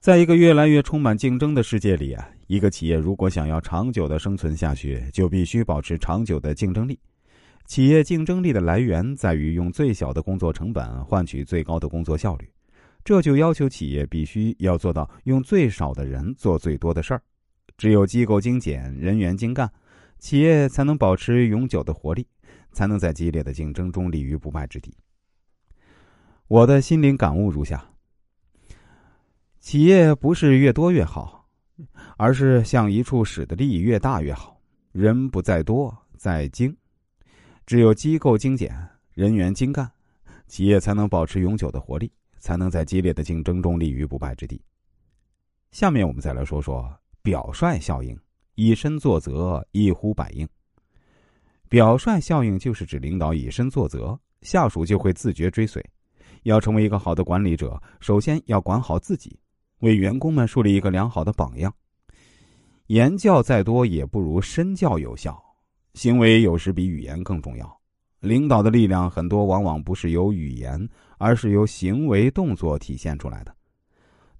在一个越来越充满竞争的世界里啊，一个企业如果想要长久的生存下去，就必须保持长久的竞争力。企业竞争力的来源在于用最小的工作成本换取最高的工作效率，这就要求企业必须要做到用最少的人做最多的事儿。只有机构精简、人员精干，企业才能保持永久的活力，才能在激烈的竞争中立于不败之地。我的心灵感悟如下。企业不是越多越好，而是向一处使的利益越大越好。人不在多，在精。只有机构精简，人员精干，企业才能保持永久的活力，才能在激烈的竞争中立于不败之地。下面我们再来说说表率效应，以身作则，一呼百应。表率效应就是指领导以身作则，下属就会自觉追随。要成为一个好的管理者，首先要管好自己。为员工们树立一个良好的榜样。言教再多也不如身教有效，行为有时比语言更重要。领导的力量很多往往不是由语言，而是由行为动作体现出来的。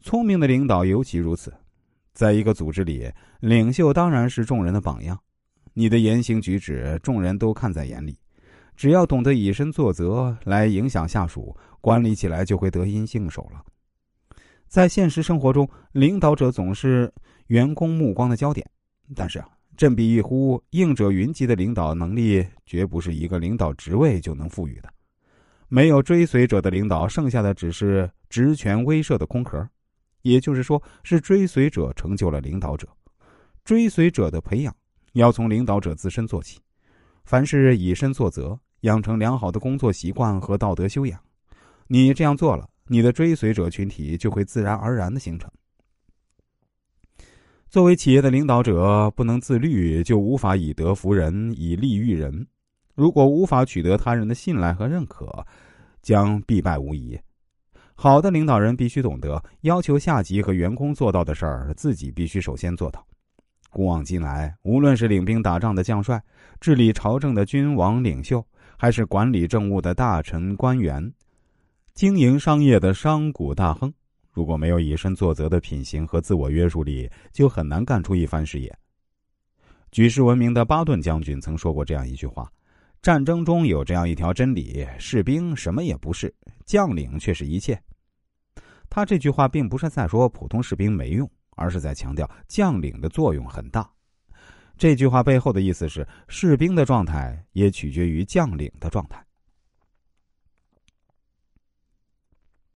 聪明的领导尤其如此。在一个组织里，领袖当然是众人的榜样，你的言行举止众人都看在眼里。只要懂得以身作则来影响下属，管理起来就会得心应手了。在现实生活中，领导者总是员工目光的焦点。但是啊，振臂一呼，应者云集的领导能力，绝不是一个领导职位就能赋予的。没有追随者的领导，剩下的只是职权威慑的空壳。也就是说，是追随者成就了领导者。追随者的培养，要从领导者自身做起。凡事以身作则，养成良好的工作习惯和道德修养。你这样做了。你的追随者群体就会自然而然的形成。作为企业的领导者，不能自律，就无法以德服人，以利育人。如果无法取得他人的信赖和认可，将必败无疑。好的领导人必须懂得要求下级和员工做到的事儿，自己必须首先做到。古往今来，无论是领兵打仗的将帅、治理朝政的君王领袖，还是管理政务的大臣官员。经营商业的商贾大亨，如果没有以身作则的品行和自我约束力，就很难干出一番事业。举世闻名的巴顿将军曾说过这样一句话：“战争中有这样一条真理，士兵什么也不是，将领却是一切。”他这句话并不是在说普通士兵没用，而是在强调将领的作用很大。这句话背后的意思是，士兵的状态也取决于将领的状态。